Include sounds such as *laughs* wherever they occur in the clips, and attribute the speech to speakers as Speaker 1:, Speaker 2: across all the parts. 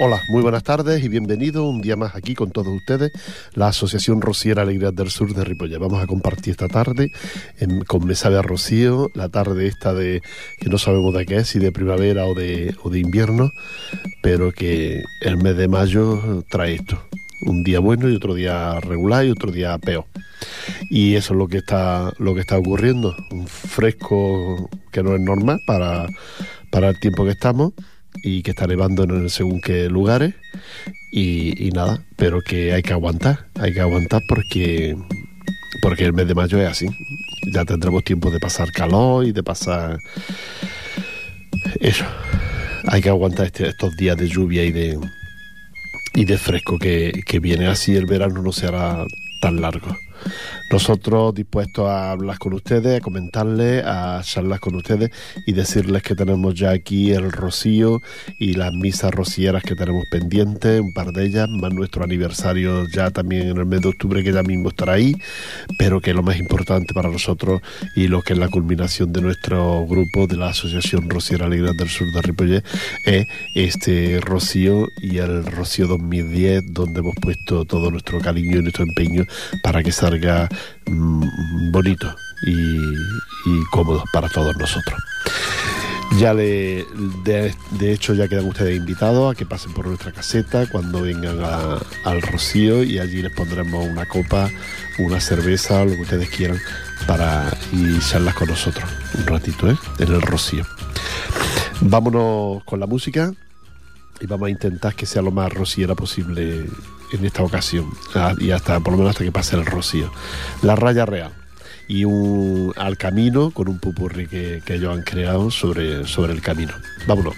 Speaker 1: Hola, muy buenas tardes y bienvenido un día más aquí con todos ustedes, la Asociación Rociera Alegrías del Sur de Ripollet. Vamos a compartir esta tarde con Me sabe a Rocío, la tarde esta de que no sabemos de qué es, si de primavera o de, o de invierno, pero que el mes de mayo trae esto. Un día bueno y otro día regular y otro día peor. Y eso es lo que está, lo que está ocurriendo. Un fresco que no es normal para, para el tiempo que estamos y que está nevando en según qué lugares y, nada, pero que hay que aguantar, hay que aguantar porque porque el mes de mayo es así. Ya tendremos tiempo de pasar calor y de pasar eso. Hay que aguantar este, estos días de lluvia y de y de fresco que, que viene así el verano no se hará tan largo. Nosotros dispuestos a hablar con ustedes, a comentarles, a charlar con ustedes y decirles que tenemos ya aquí el rocío y las misas rocieras que tenemos pendientes, un par de ellas, más nuestro aniversario ya también en el mes de octubre que ya mismo estará ahí, pero que lo más importante para nosotros y lo que es la culminación de nuestro grupo de la Asociación Rociera Alegría del Sur de Ripollet es este rocío y el rocío 2010 donde hemos puesto todo nuestro cariño y nuestro empeño para que salga Mm, bonito y, cómodo para todos nosotros. Ya le, de, hecho ya quedan ustedes invitados a que pasen por nuestra caseta cuando vengan al Rocío y allí les pondremos una copa, una cerveza, lo que ustedes quieran para y con nosotros un ratito, ¿eh? En el Rocío. Vámonos con la música y vamos a intentar que sea lo más rociera posible en esta ocasión y hasta por lo menos hasta que pase el rocío. La raya real y un al camino con un pupurri que, que ellos han creado sobre, sobre el camino. Vámonos.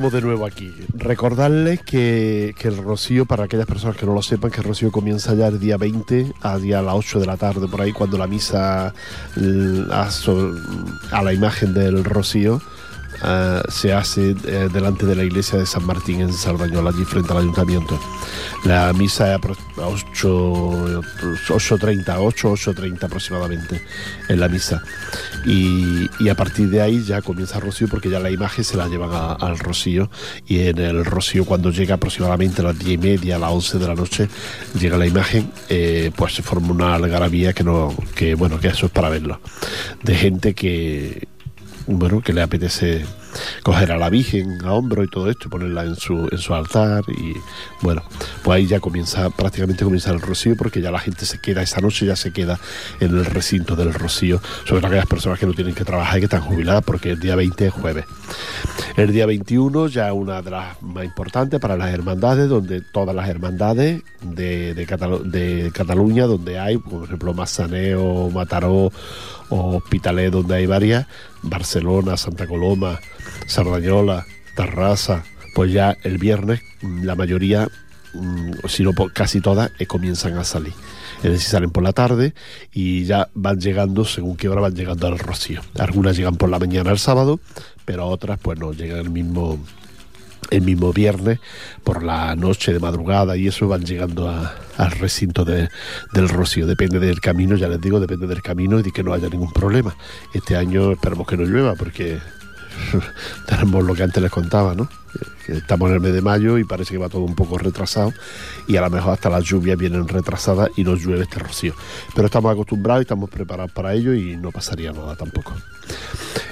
Speaker 1: Estamos de nuevo aquí. Recordarles que, el Rocío, para aquellas personas que no lo sepan, que el Rocío comienza ya el día 20, a día a las 8 de la tarde, por ahí, cuando la misa a la imagen del Rocío eh, se hace eh, delante de la iglesia de San Martín en Sardañola, allí frente al ayuntamiento. La misa es a 8.30, 8, 8.30 aproximadamente en la misa. Y, a partir de ahí ya comienza el rocío porque ya la imagen se la llevan al rocío y en el rocío cuando llega aproximadamente a las 10 y media, a las 11 de la noche, llega la imagen, eh, pues se forma una algarabía que no, que bueno, que eso es para verlo. De gente que bueno, que le apetece coger a la Virgen a hombro y todo esto, ponerla en su, en su altar y bueno, pues ahí ya comienza, prácticamente comienza el rocío porque ya la gente se queda, esa noche ya se queda en el recinto del rocío, sobre todo aquellas personas que no tienen que trabajar y que están jubiladas porque el día 20 es jueves. El día 21 ya una de las más importantes para las hermandades, donde todas las hermandades de, de, de Cataluña, donde hay, por ejemplo, Massaneo, Mataró o Hospitalet, donde hay varias, Barcelona, Santa Coloma, Sardañola, Tarrasa, pues ya el viernes la mayoría, mm, si no casi todas, eh, comienzan a salir. Es decir, salen por la tarde y ya van llegando, según qué hora van llegando al rocío. Algunas llegan por la mañana el sábado, pero otras pues no, llegan el mismo el mismo viernes por la noche de madrugada y eso van llegando al recinto del Rocío. Depende del camino, ya les digo, depende del camino y de que no haya ningún problema. Este año esperemos que no llueva porque *laughs* tenemos lo que antes les contaba, ¿no? estamos en el mes de mayo y parece que va todo un poco retrasado y a lo mejor hasta las lluvias vienen retrasadas y nos llueve este rocío. Pero estamos acostumbrados y estamos preparados para ello y no pasaría nada tampoco.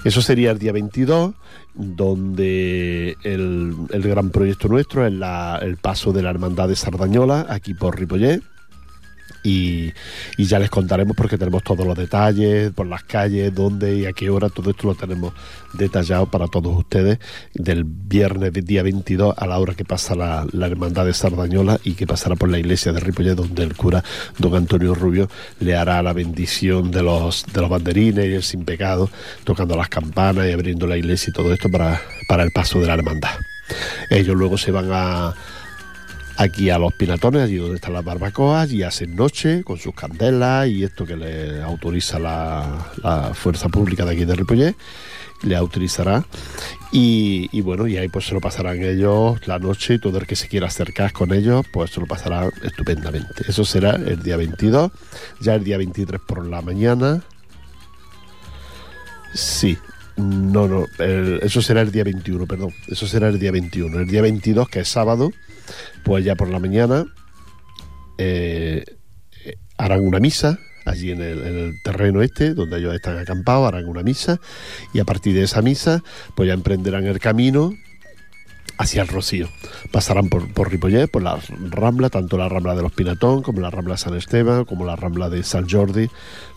Speaker 1: Eso sería el día 22, donde el, gran proyecto nuestro es el paso de la Hermandad de Sardañola aquí por Ripollet y, ya les contaremos porque tenemos todos los detalles, por las calles, dónde y a qué hora, todo esto lo tenemos detallado para todos ustedes del viernes día 22 a la hora que pasa la, Hermandad de Sardañola y que pasará por la iglesia de Ripollet donde el cura don Antonio Rubio le hará la bendición de los, de los banderines y el sin pecado, tocando las campanas y abriendo la iglesia y todo esto para, para el paso de la hermandad. Ellos luego se van a aquí a los pinatones, allí donde están las barbacoas, y hacen noche con sus candelas y esto que le autoriza la, fuerza pública de aquí de Ripollet, le autorizará. Y, bueno, y ahí pues se lo pasarán ellos la noche y todo el que se quiera acercar con ellos, pues se lo pasará estupendamente. Eso será el día 22, ya el día 23 por la mañana. Sí, no, no, eso será el día 21, perdón. Eso será el día 21. El día 22, que es sábado, pues ya por la mañana eh, harán una misa allí en el, terreno este, donde ellos están acampados, harán una misa y a partir de esa misa, pues ya emprenderán el camino hacia el Rocío. Pasarán por, por por la Rambla, tanto la Rambla de los Pinatón como la Rambla de San Esteban, como la Rambla de San Jordi,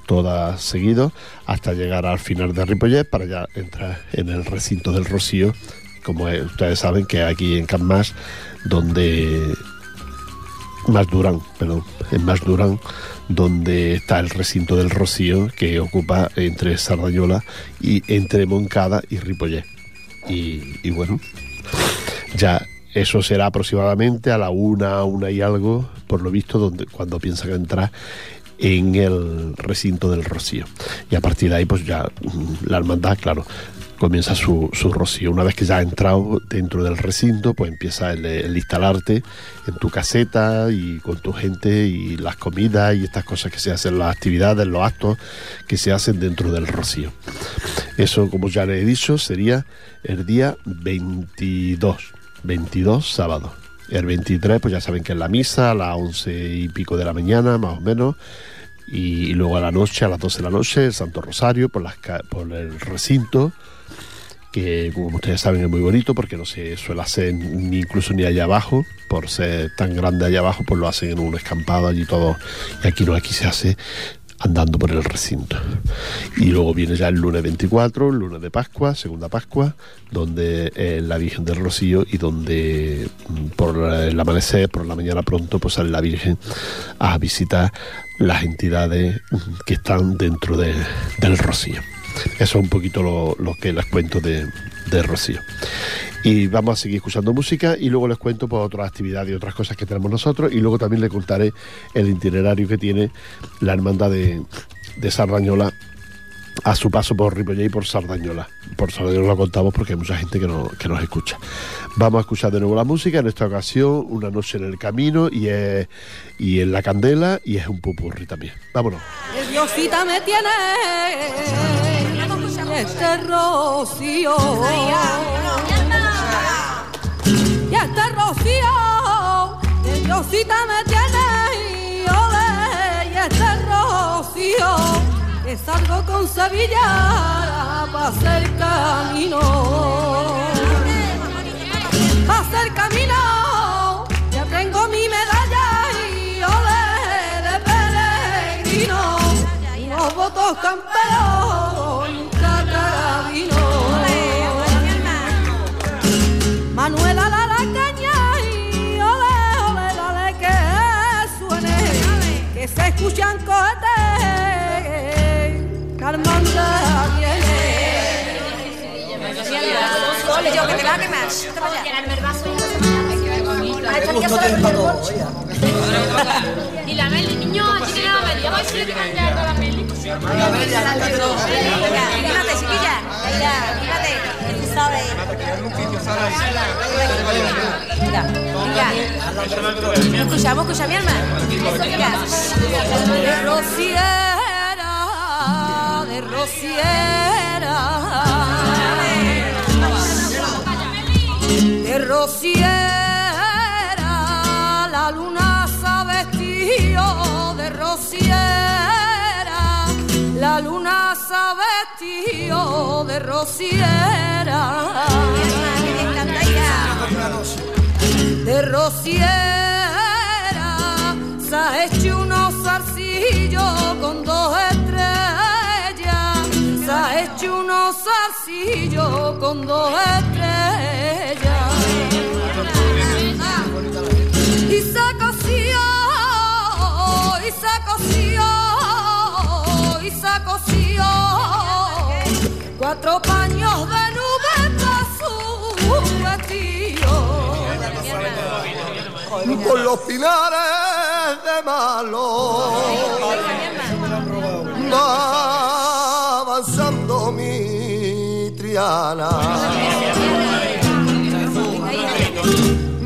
Speaker 1: todas seguidos, hasta llegar al final de Ripollet para ya entrar en el recinto del Rocío, como ustedes saben que aquí en Canmas donde más Durán, perdón, en Más Durán, donde está el recinto del Rocío, que ocupa entre Sardañola y entre Moncada y Ripollet. Y, bueno, ya eso será aproximadamente a la una, una y algo, por lo visto, donde, cuando piensan entrar en el recinto del Rocío. Y a partir de ahí, pues ya mm, la hermandad, claro, comienza su, rocío. Una vez que ya ha entrado dentro del recinto, pues empieza el, instalarte en tu caseta y con tu gente y las comidas y estas cosas que se hacen, las actividades, los actos que se hacen dentro del rocío. Eso, como ya le he dicho, sería el día 22, 22 sábado. El 23, pues ya saben que es la misa a las 11 y pico de la mañana, más o menos y luego a la noche, a las 12 de la noche, el Santo Rosario por, las, por el recinto que como ustedes saben es muy bonito porque no se suele hacer ni incluso ni allá abajo, por ser tan grande allá abajo, pues lo hacen en un escampado allí todo, y aquí no, aquí se hace andando por el recinto. Y luego viene ya el lunes 24, el lunes de Pascua, segunda Pascua, donde es la Virgen del Rocío y donde mm, por el amanecer, por la mañana pronto, pues sale la Virgen a visitar las entidades que están dentro del Rocío. Eso es un poquito lo, que les cuento de, Rocío. Y vamos a seguir escuchando música y luego les cuento por otras actividades y otras cosas que tenemos nosotros y luego también les contaré el itinerario que tiene la hermandad de, de a su paso por Ripollet y por Sardañola. Por Sardañola lo contamos porque hay mucha gente que, no, que nos escucha. Vamos a escuchar de nuevo la música, en esta ocasión Una noche en el camino y, es, y en la candela y es un pupurri también. Vámonos.
Speaker 2: Diosita me tiene este rocío. Y este rocío, Diosita me tiene y este rocío que salgo con Sevilla para hacer camino. Para hacer camino, ya tengo mi medalla y ole de peregrino. Unos votos camperos un carabino. Manuela la la caña y ole, ole, dale que suene, que se escuchan cohetes.
Speaker 3: Y la Meli, niño.
Speaker 4: Escuchamos, escucha mi alma.
Speaker 2: De rociera, de rociera, la luna se ha vestido de rociera, la luna se ha vestido de rociera. de rociera se ha hecho unos zarcillos con dos estrellas ha hecho unos zarcillos con dos estrellas y se coció y se coció y se coció cuatro paños de nube para su vestido
Speaker 5: por los pinares de malo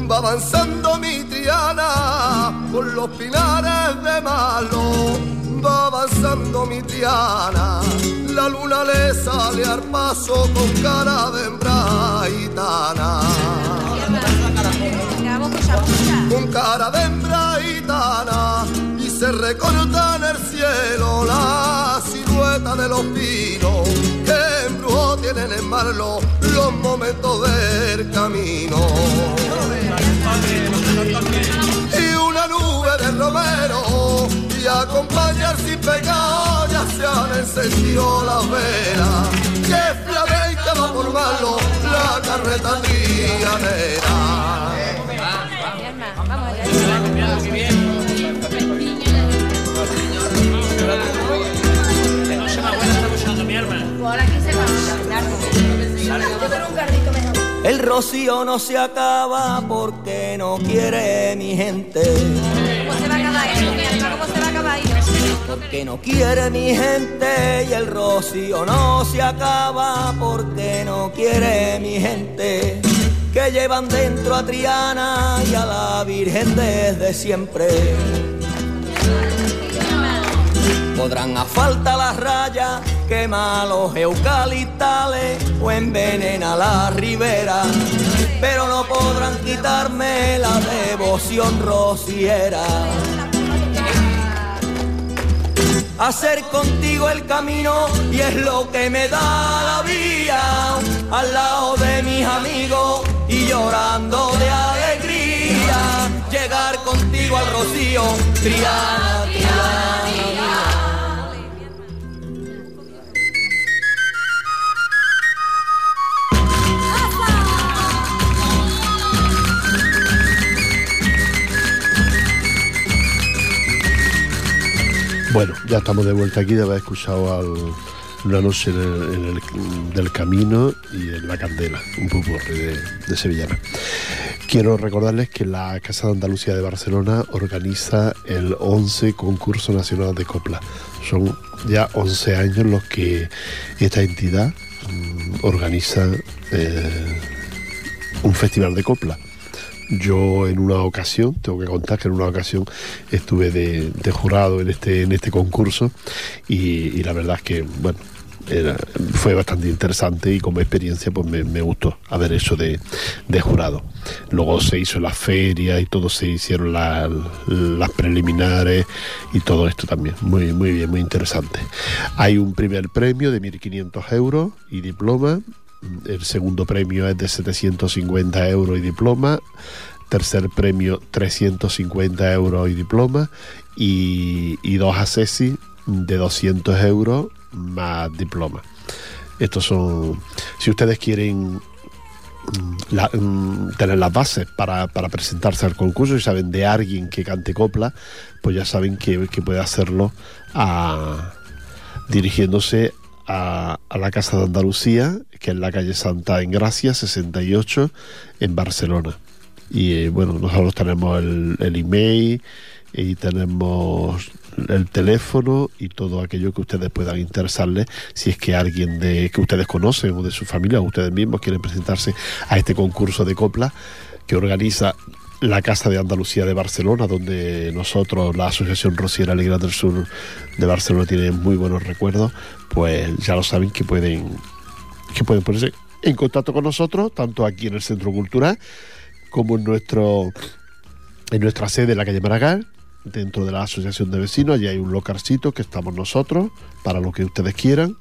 Speaker 5: va avanzando mi triana por los pinares de malo. Va avanzando mi triana la luna le sale al paso con cara de hembra gitana con cara de hembra gitana y se recorta en el cielo la silueta de los pinos tienen en Marlo los momentos del camino. Y una nube de romero y acompañar sin pecado ya se han encendido las velas que que va por Marlo la carreta trianera.
Speaker 4: Vamos.
Speaker 6: El rocío no se acaba porque no quiere mi gente.
Speaker 4: ¿Cómo se va a acabar eso? ¿Cómo se va a acabar eso?
Speaker 6: Porque no quiere mi gente y el rocío no se acaba porque no quiere mi gente. Que llevan dentro a Triana y a la Virgen desde siempre. Podrán a falta las rayas, quemar los eucaliptales o envenenar la ribera, pero no podrán quitarme la devoción rociera. Hacer contigo el camino y es lo que me da la vía al lado de mis amigos y llorando de alegría llegar contigo al rocío Triana.
Speaker 1: Bueno, ya estamos de vuelta aquí de haber escuchado al, Una noche del camino y en la candela, un pupurri de, de sevillana. Quiero recordarles que la Casa de Andalucía de Barcelona organiza el 11 Concurso Nacional de Copla. Son ya 11 años los que esta entidad mm, organiza eh, un festival de copla. Yo en una ocasión, tengo que contar que en una ocasión estuve de, jurado en este, en este concurso y, la verdad es que, bueno, fue bastante interesante y como experiencia pues me, me gustó haber hecho de, de jurado. Luego se hizo la feria y todo se hicieron la- las preliminares y todo esto también. Muy, muy bien, muy interesante. Hay un primer premio de 1.500 euros y diploma. El segundo premio es de 750 euros y diploma. Tercer premio 350 euros y diploma. Y, y dos asesi de 200 euros más diploma. Estos son, si ustedes quieren mm, mm, tener las bases para, presentarse al concurso y saben de alguien que cante copla, pues ya saben que, puede hacerlo a- dirigiéndose a, a la Casa de Andalucía, que es la calle Santa en Gracia, 68, en Barcelona. Y eh, bueno, nosotros tenemos el, el email y tenemos el teléfono y todo aquello que ustedes puedan interesarles si es que alguien de que ustedes conocen o de su familia o ustedes mismos quieren presentarse a este concurso de copla que organiza la Casa de Andalucía de Barcelona, donde nosotros, la Asociación Rociera Alegría del Sur de Barcelona, tiene muy buenos recuerdos, pues ya lo saben que pueden, que pueden ponerse en contacto con nosotros, tanto aquí en el Centro Cultural como en nuestro en nuestra sede en la calle Maragall, dentro de la Asociación de Vecinos, allí hay un localcito que estamos nosotros, para lo que ustedes quieran,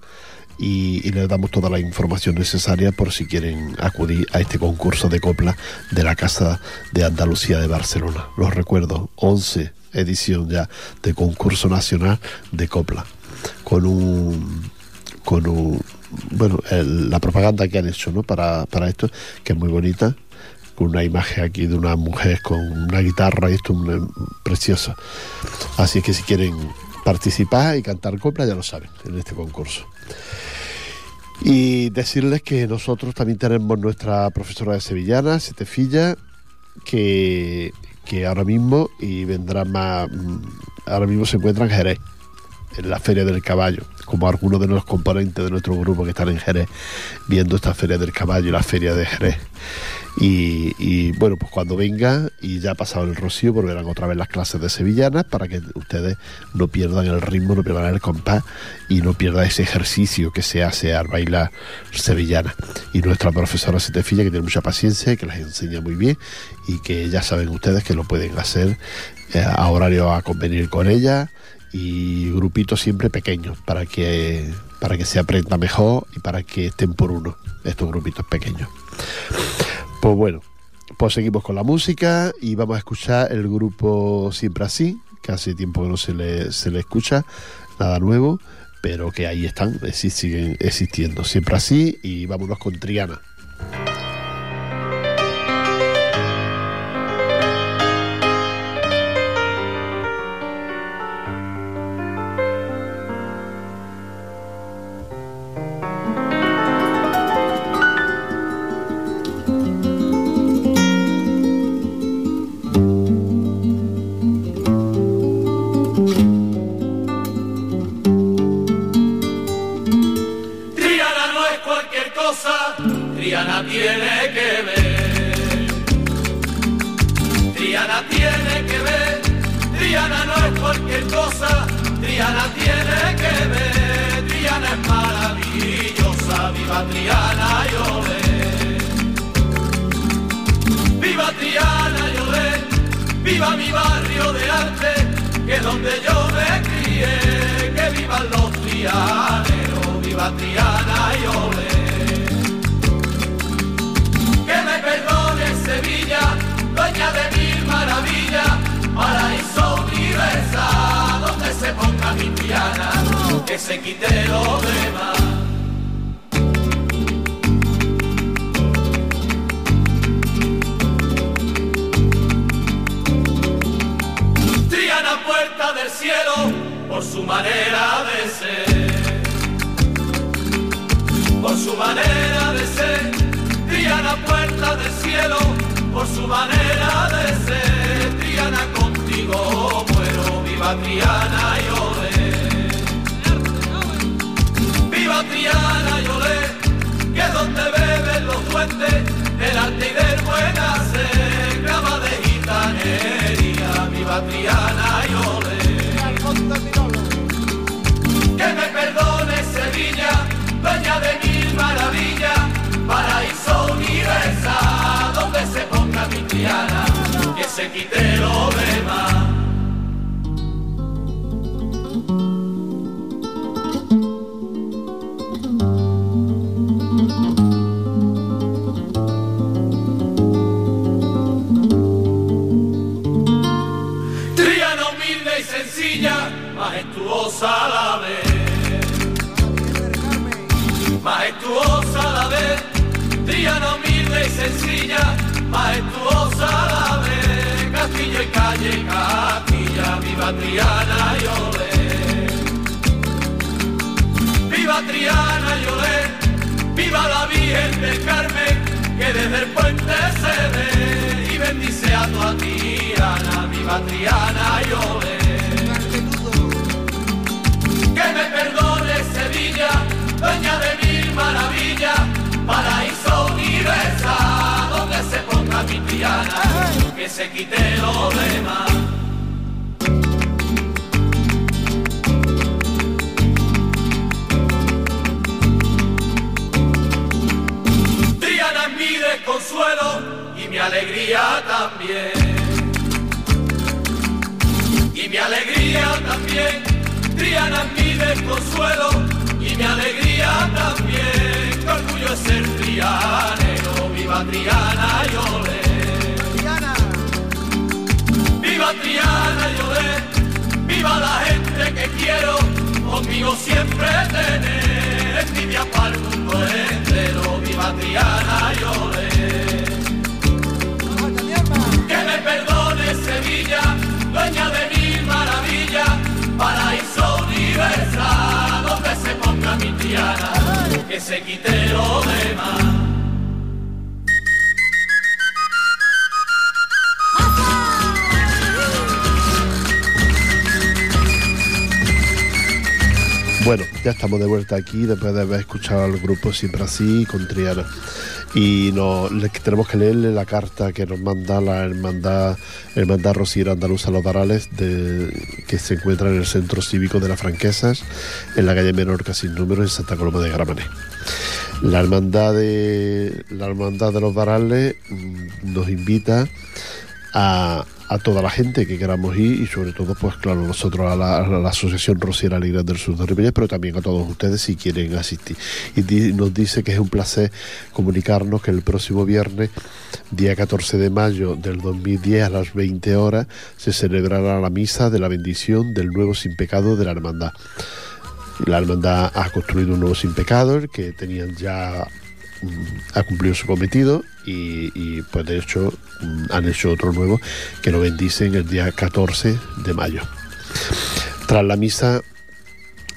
Speaker 1: y, y les damos toda la información necesaria por si quieren acudir a este concurso de copla de la Casa de Andalucía de Barcelona. Los recuerdo, 11 edición ya de concurso nacional de copla, con un con un bueno la propaganda que han hecho ¿no? para, para esto, que es muy bonita, con una imagen aquí de una mujer con una guitarra y esto es un- precioso. Así es que si quieren participar y cantar copla, ya lo saben, en este concurso. Y decirles que nosotros también tenemos nuestra profesora de sevillana, Setefilla, que, que ahora mismo y vendrá más, mm, ahora mismo se encuentra en Jerez, en la Feria del Caballo, como algunos de los componentes de nuestro grupo que están en Jerez, viendo esta Feria del Caballo y la Feria de Jerez. Y, y, bueno, pues cuando venga y ya ha pasado el rocío, volverán otra vez las clases de sevillanas para que ustedes no pierdan el ritmo, no pierdan el compás y no pierdan ese ejercicio que se hace al bailar sevillana. Y nuestra profesora Setefilla, que tiene mucha paciencia que les enseña muy bien y que ya saben ustedes que lo pueden hacer eh, a horario a convenir con ella y grupitos siempre pequeños para que para que se aprenda mejor y para que estén por uno estos grupitos pequeños. Pues bueno, pues seguimos con la música y vamos a escuchar el grupo Siempre Así, que hace tiempo que no se le, se le escucha, nada nuevo, pero que ahí están, siguen existiendo. Siempre Así y vámonos con. Triana
Speaker 7: cualquier cosa, Triana tiene que ver. Triana es maravillosa, viva Triana, yo Viva Triana, yo viva mi barrio de arte, que donde yo me crié, que vivan los trianeros, viva Triana, yo Que me perdone Sevilla, dueña de mil maravillas, paraíso donde se ponga mi Triana, que se quite lo demás. Triana puerta del cielo por su manera de ser.
Speaker 8: su manera de ser, Triana puerta del cielo, por su manera de ser, Triana contigo viva Triana y olé. Viva Triana y que es donde beben los fuentes, el arte y del buen hacer, graba de gitanería, viva Triana y olé. Que me perdone Sevilla, dueña de mil maravillas, paraíso universal, donde se ponga mi Triana, que se quite lo demás.
Speaker 1: Bueno, ya estamos de vuelta aquí después de haber escuchado al grupo Siempre Así con Triana. Y tenemos que leerle la carta que nos manda la hermandad, hermandad Rosiera Andaluza Los Varales, de, que se encuentra en el Centro Cívico de las Franquesas, en la calle Menorca sin número, en Santa Coloma de Gramenet. La hermandad de, la hermandad de los Varales mm, nos invita a, a toda la gente que queramos ir y sobre todo, pues claro, nosotros a la, a la Asociación Rociera Alegría del Sur de Ripollet, pero también a todos ustedes si quieren asistir. Y nos dice que es un placer comunicarnos que el próximo viernes, día 14 de mayo del 2010 a las 20 horas, se celebrará la misa de la bendición del nuevo sin pecado de la hermandad. La hermandad ha construido un nuevo sin pecado, el que tenían ya mm, ha cumplido su cometido y, pues de hecho mm, han hecho otro nuevo que lo bendicen el día 14 de mayo. Tras la misa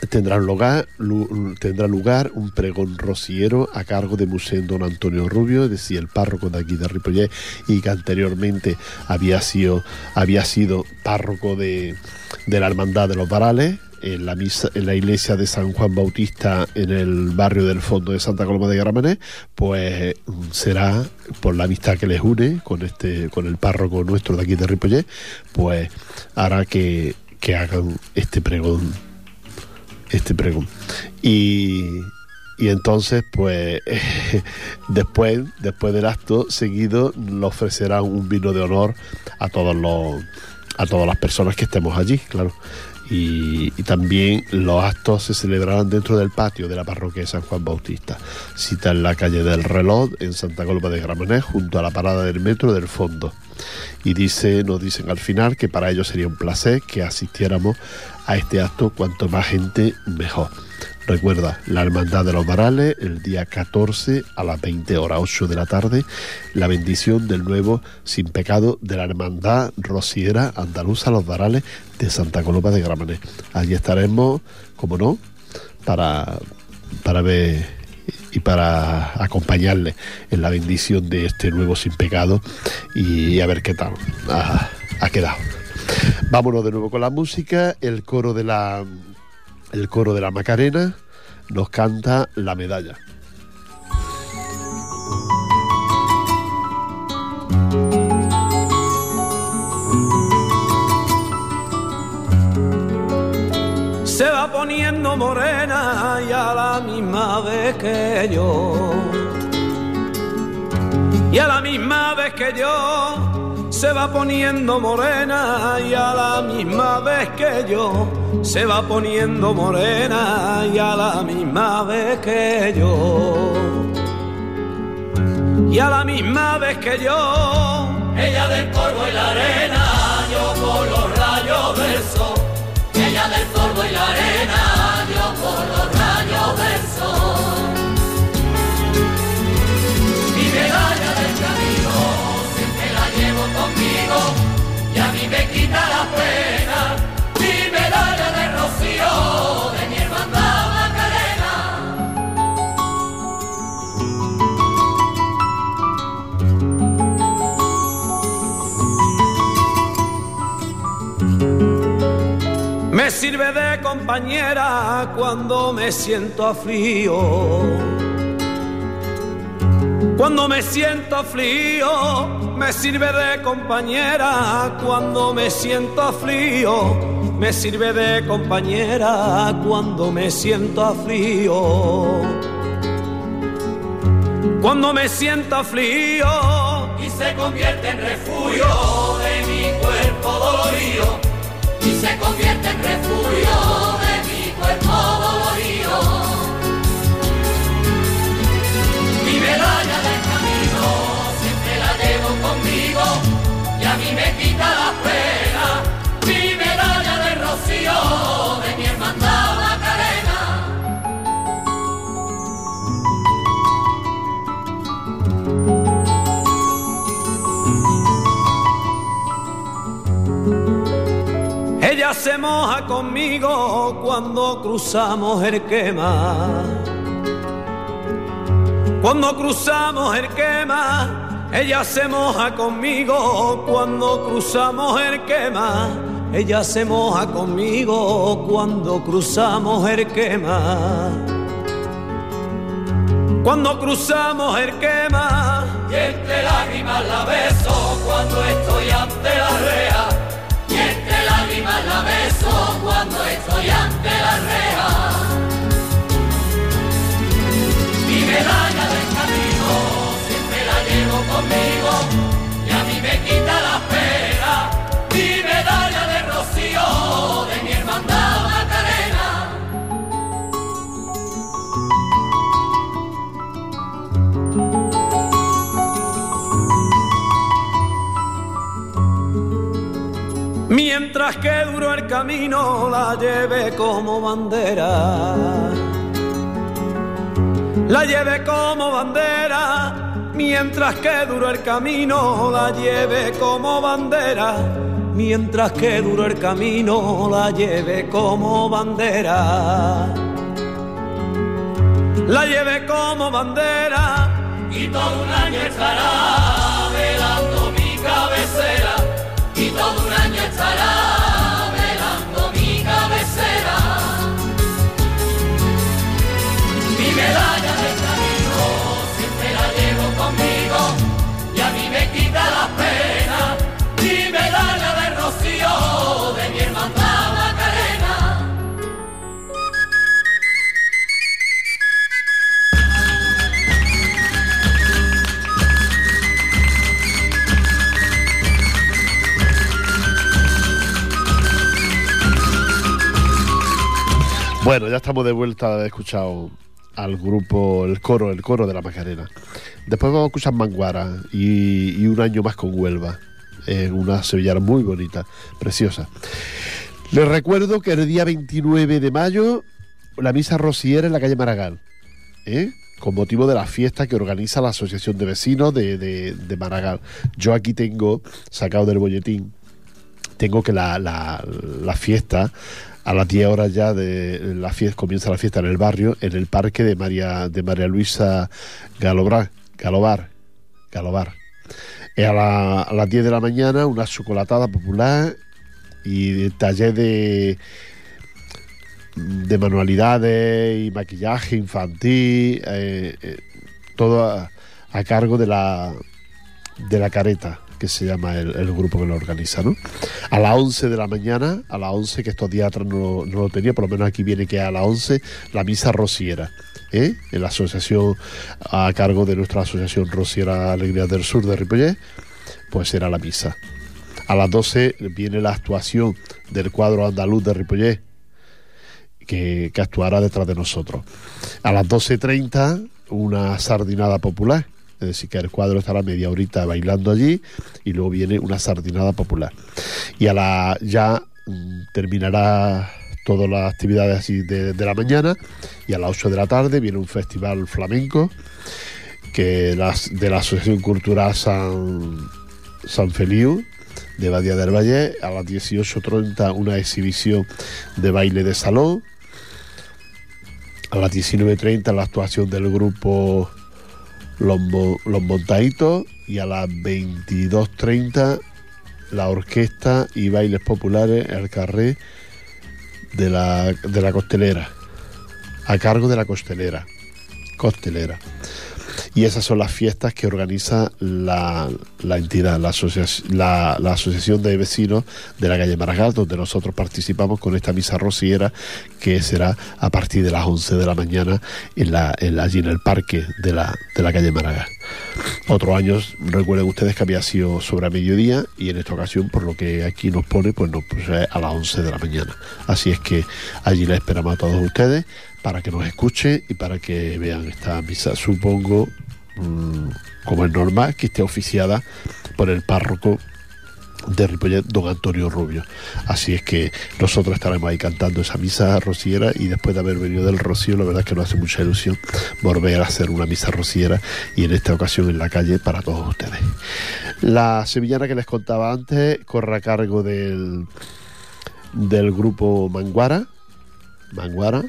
Speaker 1: tendrá lugar, lu- tendrá lugar un pregón rociero a cargo de Museo Don Antonio Rubio, es decir, el párroco de aquí de Ripollet y que anteriormente había sido, había sido párroco de, de la Hermandad de los Varales. En la, misa, en la iglesia de San Juan Bautista en el barrio del fondo de Santa Coloma de Gramenet, pues mm, será por la amistad que les une con este, con el párroco nuestro de aquí de Ripollet, pues hará que, que hagan este pregón este pregón. Y, y entonces, pues, *laughs* después, después del acto seguido, le ofrecerán un vino de honor a todos los, a todas las personas que estemos allí, claro. Y, también los actos se celebrarán dentro del patio de la parroquia de San Juan Bautista, cita en la calle del reloj en Santa Coloma de Gramenet, junto a la parada del metro del fondo. Y dice, nos dicen al final que para ellos sería un placer que asistiéramos a este acto, cuanto más gente mejor. Recuerda, la Hermandad de los Varales, el día 14 a las 20 horas 8 de la tarde, la bendición del nuevo sin pecado de la Hermandad Rociera Andaluza Los Varales de Santa Coloma de Gramenet. Allí estaremos, como no, para, para ver y para acompañarle en la bendición de este nuevo sin pecado y a ver qué tal ha, ha quedado. Vámonos de nuevo con la música, el coro de la el coro de la Macarena nos canta La medalla.
Speaker 7: se va poniendo morena y a la misma vez que yo. Y a la misma vez que yo se va poniendo morena y a la misma vez que yo se va poniendo morena y a la misma vez que yo. Y a la misma vez que yo,
Speaker 8: Ella del polvo y la arena, yo por los rayos del sol. Ella del polvo y la arena, yo por los rayos del sol. Mi medalla del camino siempre la llevo conmigo y a mí me quita la pena.
Speaker 7: Sirve de compañera cuando me siento frío. Cuando me siento frío, me sirve de compañera. Cuando me siento frío, me sirve de compañera. Cuando me siento frío. Cuando me siento frío,
Speaker 8: y se convierte en refugio de mi cuerpo dolorido y se convierte en refugio
Speaker 7: se moja conmigo cuando cruzamos el quema. Cuando cruzamos el quema, ella se moja conmigo cuando cruzamos el quema. Ella se moja conmigo cuando cruzamos el quema. Cuando cruzamos el quema,
Speaker 8: Y entre lágrimas la beso cuando estoy ante la rea. La beso cuando estoy ante la rea. Mi medalla del camino siempre la llevo conmigo y a mí me quita la
Speaker 7: mientras que duro el camino la lleve como bandera. La lleve como bandera, mientras que duro el camino la lleve como bandera. Mientras que duro el camino la lleve como bandera. La lleve como bandera
Speaker 8: y todo un año estará un
Speaker 1: Bueno, ya estamos de vuelta de haber escuchado al grupo, el coro, el coro de la Macarena. Después vamos a escuchar Manguara y, un año más con Huelva, en una sevillana muy bonita, preciosa. Les recuerdo que el día 29 de mayo la misa rociera en la calle Maragall, ¿eh? con motivo de la fiesta que organiza la Asociación de Vecinos de, de, de Maragall. Yo aquí tengo, sacado del bolletín, tengo que la fiesta a las 10 horas ya de la fiesta, comienza la fiesta en el barrio, en el parque de María, de María Luisa Galobar, Galobar, Galobar. A, a las 10 de la mañana una chocolatada popular y taller de de manualidades y maquillaje infantil, eh, eh, todo a, a cargo de la de la careta, que se llama el, grupo que lo organiza, ¿no? A las 11 de la mañana, a las 11, que estos días atrás no, no lo tenía, por lo menos aquí viene que a las 11, la misa rociera, ¿eh? En la asociación, a cargo de nuestra asociación Rociera Alegría del Sur de Ripollet, pues será la misa. A las 12 viene la actuación del cuadro andaluz de Ripollet, que, que actuará detrás de nosotros. A las 12.30 una sardinada popular, es decir, que el cuadro estará media horita bailando allí y luego viene una sardinada popular. Y a la ya mm, terminará todas las actividades así de, la mañana y a las 8 de la tarde viene un festival flamenco que de la Asociación Cultural San, San Feliu de Badía del Valle, a las 18.30 una exhibición de baile de salón, a las 19.30 la actuación del grupo Los, Los Montaditos y a las 22.30 la orquesta y bailes populares al carré de la, de la costelera, a cargo de la costelera, costelera. Y esas son las fiestas que organiza la, la entidad, la, la- la Asociación de Vecinos de la calle Maragall, donde nosotros participamos con esta misa rociera que será a partir de las 11 de la mañana en la, en allí en el parque de la, de la calle Maragall. Otros años, recuerden ustedes que había sido sobre a mediodía y en esta ocasión, por lo que aquí nos pone, pues, no, pues es a las 11 de la mañana. Así es que allí les esperamos a todos ustedes para que nos escuchen y para que vean esta misa. Supongo, mm, como es normal, que esté oficiada por el párroco de Ripollet, don Antonio Rubio. Así es que nosotros estaremos ahí cantando esa misa rociera y después de haber venido del Rocío, la verdad es que nos hace mucha ilusión volver a hacer una misa rociera y en esta ocasión en la calle para todos ustedes. La sevillana que les contaba antes corre a cargo del, del grupo Manguara, Manguara,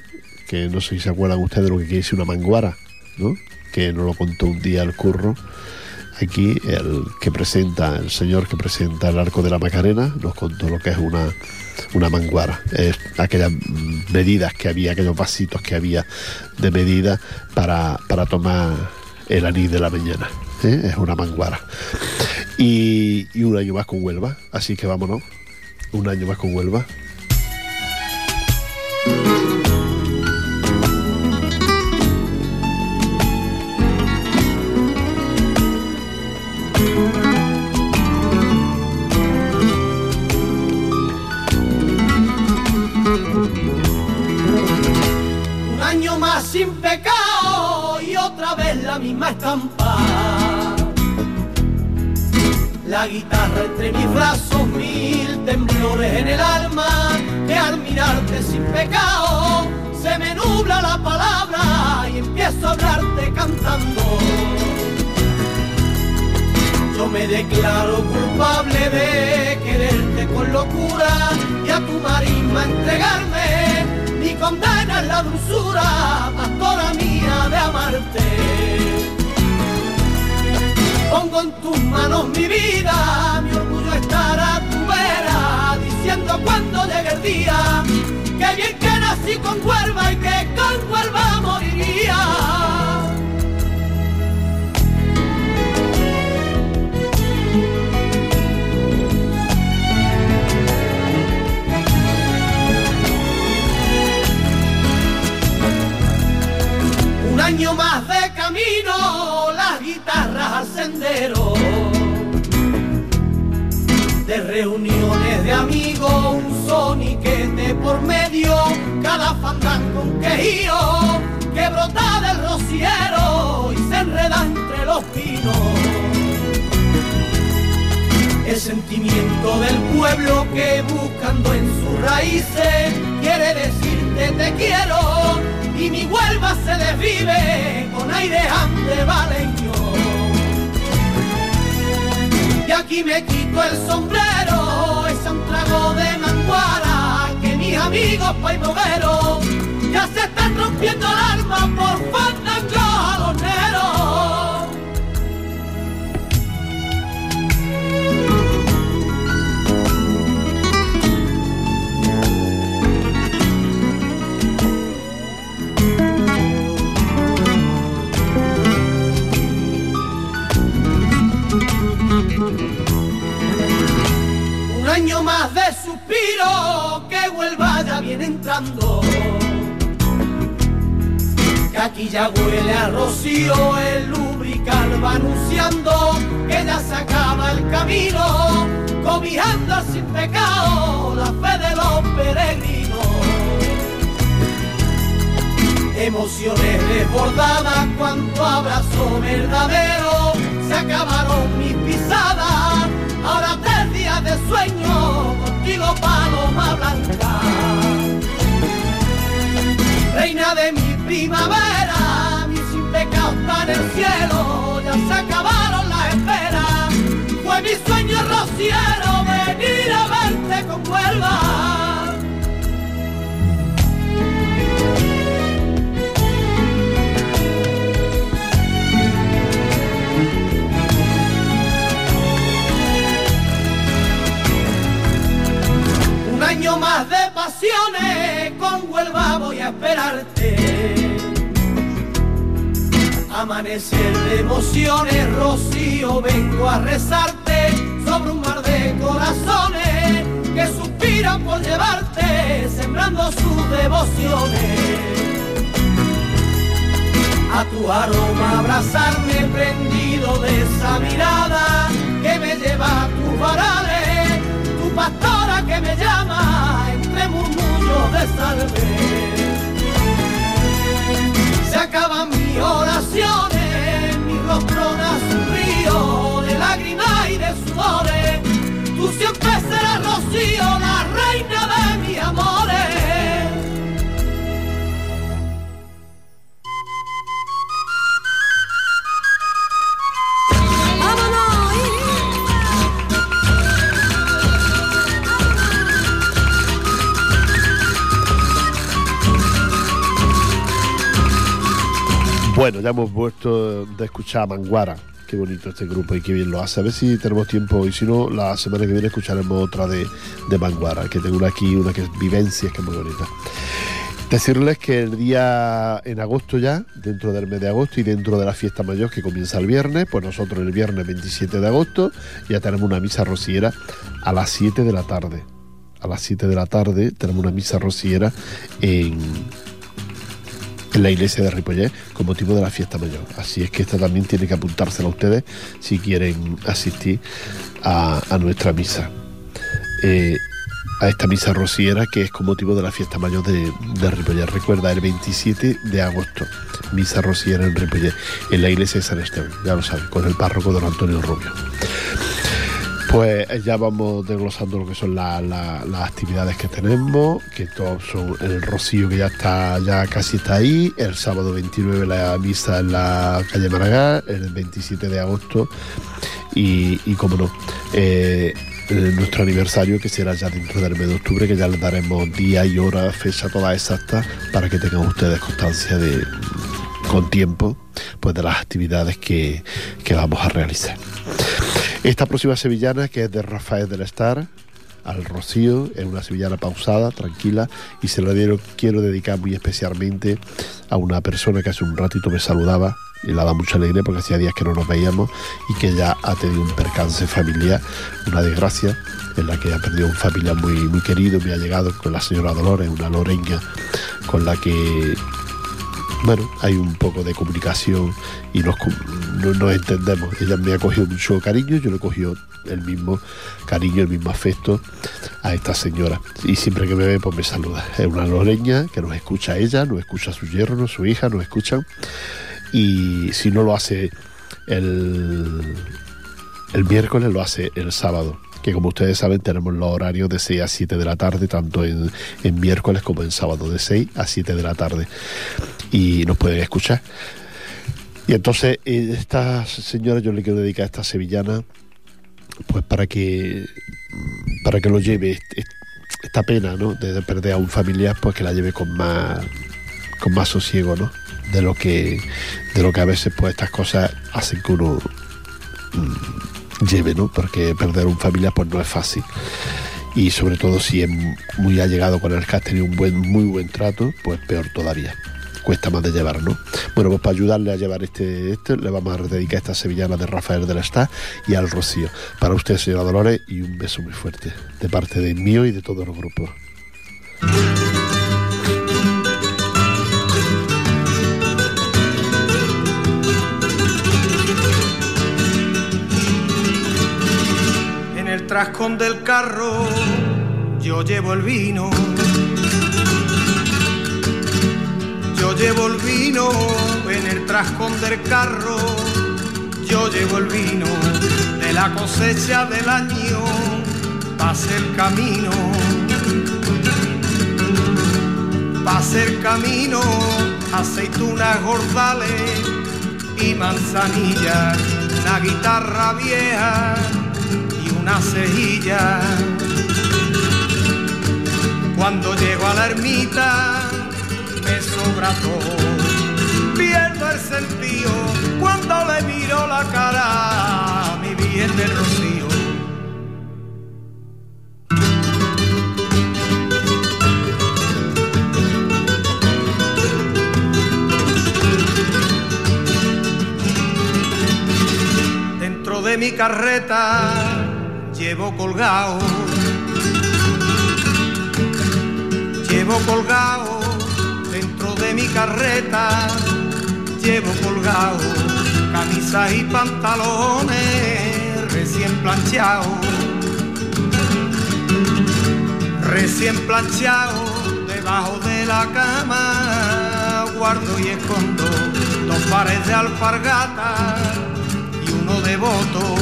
Speaker 1: que no sé si se acuerdan ustedes de lo que quiere decir una manguara, ¿no? Que nos lo contó un día el curro. Aquí el que presenta, el señor que presenta el arco de la Macarena, nos contó lo que es una, una manguara. Es aquellas medidas que había, aquellos vasitos que había de medida para, para tomar el anís de la mañana. ¿eh? Es una manguara. Y, y un año más con Huelva. Así que vámonos. Un año más con Huelva.
Speaker 9: Sin pecado y otra vez la misma estampa. La guitarra entre mis brazos, mil temblores en el alma, que al mirarte sin pecado se me nubla la palabra y empiezo a hablarte cantando. Yo me declaro culpable de quererte con locura y a tu marisma entregarme. Condena la dulzura, pastora mía, de amarte. Pongo en tus manos mi vida, mi orgullo estará a tu vera, diciendo cuando llegue el que bien que nací con Huelva y que con Huelva moriría. Año más de camino, las guitarras al sendero. De reuniones de amigos, un soniquete por medio, cada fandango un quejío que brota del rociero y se enreda entre los pinos. El sentimiento del pueblo que buscando en sus raíces quiere decirte te quiero Desvive con aire andevaleño. Y aquí me quito el sombrero, es un trago de manguara que mi amigos paimogueros ya se están rompiendo el alma por fandango jalonero. Más de suspiro que vuelva ya viene entrando. Que aquí ya huele a rocío, el lubrical va anunciando que ya se acaba el camino, cobijando sin pecado la fe de los peregrinos. Emociones desbordadas, cuanto abrazo verdadero, se acabaron mis pisadas, ahora sueño, contigo paloma blanca. Reina de mi primavera, mi sin pecado está en el cielo, ya se acabaron las esperas, fue mi sueño rociero venir a verte con Huelva. Amanecer de emociones, Rocío, vengo a rezarte sobre un mar de corazones que suspiran por llevarte, sembrando sus devociones. A tu aroma abrazarme prendido de esa mirada que me lleva a tus varales, tu pastora que me llama entre murmullos de salve. Acaban mis oraciones, mi rostro nace un río de lágrimas y de sudores. Tú siempre serás Rocío, la reina de
Speaker 1: Bueno, ya hemos vuelto de escuchar a Manguara. Qué bonito este grupo y qué bien lo hace. A ver si tenemos tiempo y si no, la semana que viene escucharemos otra de, de Manguara, que tengo una aquí, una que es Vivencias, que es muy bonita. Decirles que el día en agosto ya, dentro del mes de agosto y dentro de la fiesta mayor que comienza el viernes, pues nosotros el viernes 27 de agosto ya tenemos una misa rociera a las 7 de la tarde. A las 7 de la tarde tenemos una misa rociera en, en la iglesia de Ripollet con motivo de la fiesta mayor. Así es que esta también tiene que apuntársela a ustedes si quieren asistir a, nuestra misa. Eh, a esta misa rociera que es con motivo de la fiesta mayor de, de. Recuerda, el 27 de agosto, misa rociera en Ripollet, en la iglesia de San Esteban, ya lo saben, con el párroco don Antonio Rubio. Pues eh, ya vamos desglosando lo que son la- la- las actividades que tenemos, que todos son el rocío que ya está, ya casi está ahí, el sábado 29 la misa en la calle Maragall, el 27 de agosto y, y como no, eh, nuestro aniversario que será ya dentro del mes de octubre, que ya les daremos día y hora, fecha toda exacta para que tengan ustedes constancia de con tiempo pues de las actividades que, que vamos a realizar. Esta próxima sevillana, que es de Rafael del Estar, al Rocío, es una sevillana pausada, tranquila, y se la quiero, quiero dedicar muy especialmente a una persona que hace un ratito me saludaba y la da mucha alegría porque hacía días que no nos veíamos y que ya ha tenido un percance familiar, una desgracia en la que ha perdido un familiar muy, muy querido, me ha llegado con la señora Dolores, una loreña con la que bueno, hay un poco de comunicación y nos, no- entendemos. Ella me ha cogido mucho cariño, yo le he cogido el mismo cariño, el mismo afecto a esta señora. Y siempre que me ve, pues me saluda. Es una loreña que nos escucha a ella, nos escucha a su yerno, su hija, nos escuchan. Y si no lo hace el, el miércoles, lo hace el sábado. Que como ustedes saben, tenemos los horarios de 6 a 7 de la tarde, tanto en, en miércoles como en sábado, de 6 a 7 de la tarde y nos pueden escuchar. Y entonces, eh, esta señora yo le quiero dedicar a esta sevillana, pues para que para que lo lleve est- est- esta pena, ¿no? De perder a un familiar, pues que la lleve con más, con más sosiego, ¿no? De lo que, de lo que a veces, pues estas cosas hacen que uno mm, lleve, ¿no? Porque perder un familiar, pues no es fácil. Y sobre todo si es muy allegado con el que has tenido un buen, muy buen trato, pues peor todavía cuesta más de llevar, ¿no? Bueno, pues para ayudarle a llevar este, este le vamos a dedicar esta sevillana de Rafael de la Está y al Rocío. Para usted, señora Dolores, y un beso muy fuerte de parte de mío y de todos los grupos.
Speaker 10: En el trascón del carro yo llevo el vino. Llevo el vino en el trascón del carro. Yo llevo el vino de la cosecha del año. Pase el camino. Pase el camino, aceitunas gordales y manzanillas, una guitarra vieja y una cejilla. Cuando llego a la ermita me sobra todo, el sentido cuando le miro la cara mi bien del rocío. Dentro de mi carreta llevo colgado, llevo colgado de mi carreta, llevo colgado camisas y pantalones recién planchados, recién planchados debajo de la cama, guardo y escondo dos pares de alpargata y uno de voto.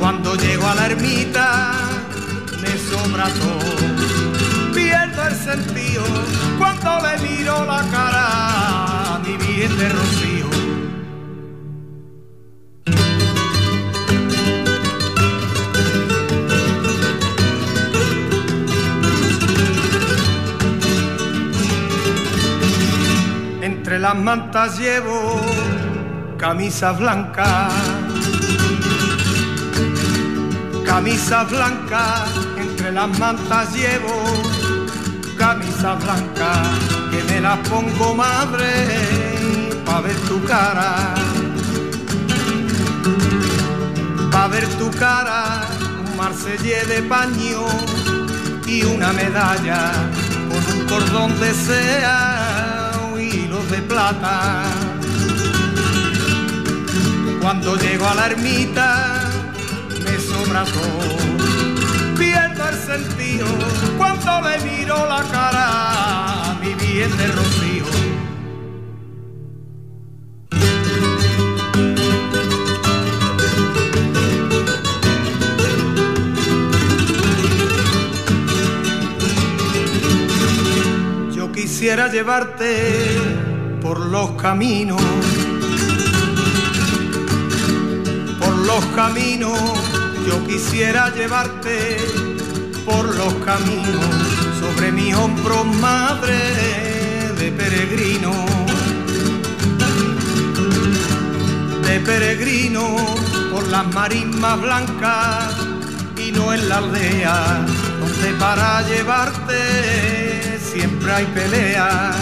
Speaker 10: Cuando llego a la ermita me sobra todo, pierdo sentido cuando le miro la cara mi bien de rocío. Entre las mantas llevo camisa blanca, camisa blanca, entre las mantas llevo camisa blanca, que me la pongo madre pa' ver tu cara, pa' ver tu cara, un marsellé de paño y una medalla con un cordón de sea hilos de plata. Cuando llego a la ermita me sobra todo, cuando le miro la cara mi bien de rocío. Yo quisiera llevarte por los caminos, por los caminos, yo quisiera llevarte por los caminos, sobre mis hombros madre de peregrino, de peregrino, por las marismas blancas y no en la aldea, donde para llevarte siempre hay pelea.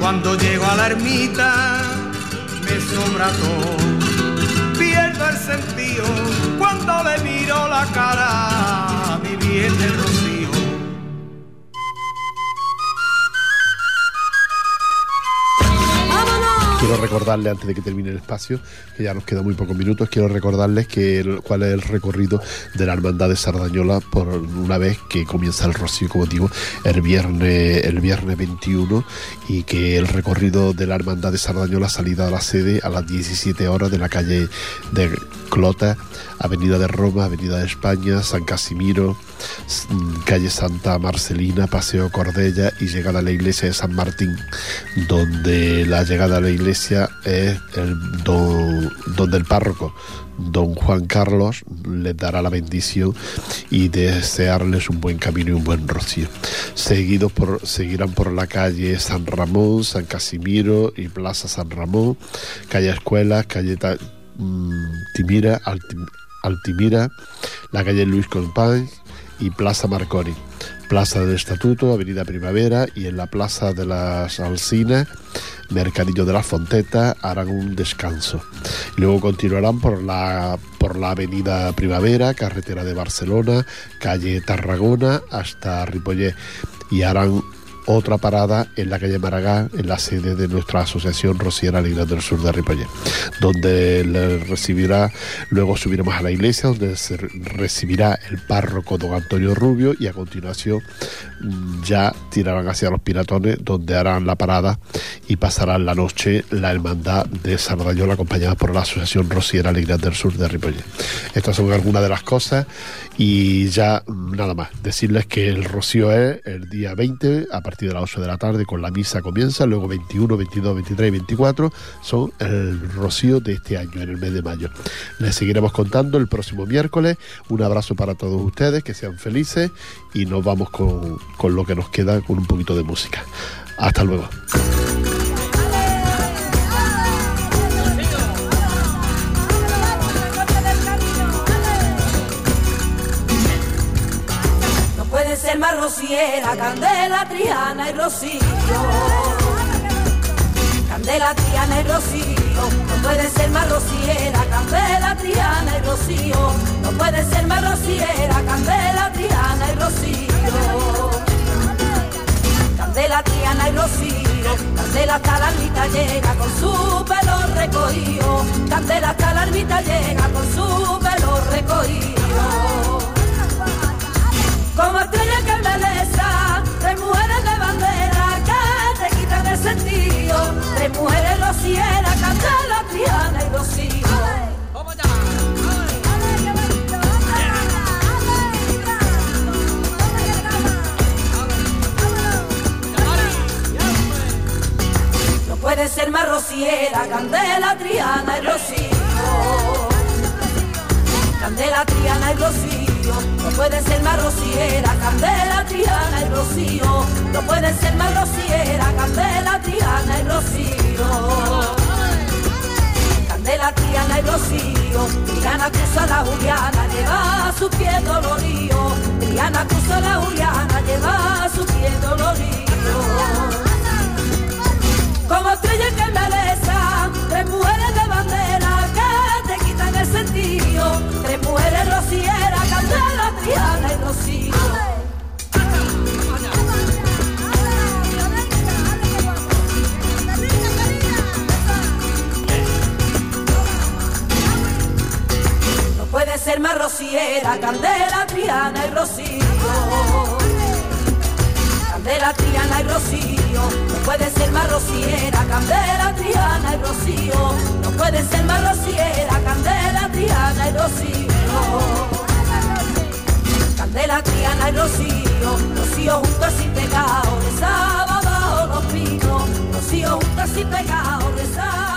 Speaker 10: Cuando llego a la ermita me sobra todo, pierdo el sentido cuando le miro la cara a mi bien de rocío.
Speaker 1: Quiero recordarle antes de que termine el espacio, que ya nos quedan muy pocos minutos, quiero recordarles que cuál es el recorrido de la Hermandad de Sardañola por una vez que comienza el rocío, como digo, el viernes, el viernes 21 y que el recorrido de la Hermandad de Sardañola salida a la sede a las 17 horas de la calle de Clota, Avenida de Roma, Avenida de España, San Casimiro, mm, calle Santa Marcelina, Paseo Cordella y llegada a la iglesia de San Martín, donde la llegada a la iglesia es el don, donde el párroco don Juan Carlos les dará la bendición y desearles un buen camino y un buen rocío. Seguidos por, seguirán por la calle San Ramón, San Casimiro y Plaza San Ramón, calle Escuelas, calle mm, Timira, Altimira, la calle Luis Compán y Plaza Marconi. Plaza del Estatuto, Avenida Primavera y en la Plaza de las Alcinas, Mercadillo de la Fonteta, harán un descanso. Luego continuarán por la, por la Avenida Primavera, carretera de Barcelona, calle Tarragona hasta Ripollet y harán otra parada en la calle Maragá, en la sede de nuestra asociación Rociera Alegría del Sur de Ripollet, donde le recibirá, luego subiremos a la iglesia, donde se recibirá el párroco don Antonio Rubio y a continuación mm, ya tirarán hacia los piratones, donde harán la parada y pasarán la noche la hermandad de Sardañola acompañada por la asociación Rociera Alegría del Sur de Ripollet. Estas son algunas de las cosas y ya mm, nada más, decirles que el rocío es el día 20 a partir de las 8 de la tarde con la misa comienza, luego 21, 22, 23 y 24 son el rocío de este año, en el mes de mayo. Les seguiremos contando el próximo miércoles. Un abrazo para todos ustedes, que sean felices y nos vamos con, con lo que nos queda con un poquito de música. Hasta luego.
Speaker 11: Candela, Triana y Rocío. Candela, Triana y Rocío, no puede ser más rociera, Candela, Triana y Rocío. No puede ser más rociera, Candela, Triana y Rocío. Candela, Triana y Rocío, Candela hasta la almita llega con su pelo recogido. Candela hasta la almita llega con su pelo recogido. Como estrella que candela, triana y rocío. Candela, triana y rocío. No puede ser más rociera, Candela, Triana y Rocío. No puede ser más rociera, Candela, Triana y Rocío. Candela, Triana y Rocío. Triana cruza la Juliana, lleva su pie dolorido. Triana cruza la Juliana, lleva su pie dolorido. Como estrella que embeleza, tres mujeres de bandera que te quitan el sentido. Tres mujeres rocieras, Candela, Triana y Rocío. No puede ser más rociera, Candela, Triana y Rocío. Candela, Triana y Rocío, no puede ser más rociera, Candela, Triana y Rocío, no puede ser más rociera, Candela, Triana y Rocío. Candela, Triana y Rocío, Rocío junto y pegados, de sábado los pinos, Rocío juntos y pegados, de.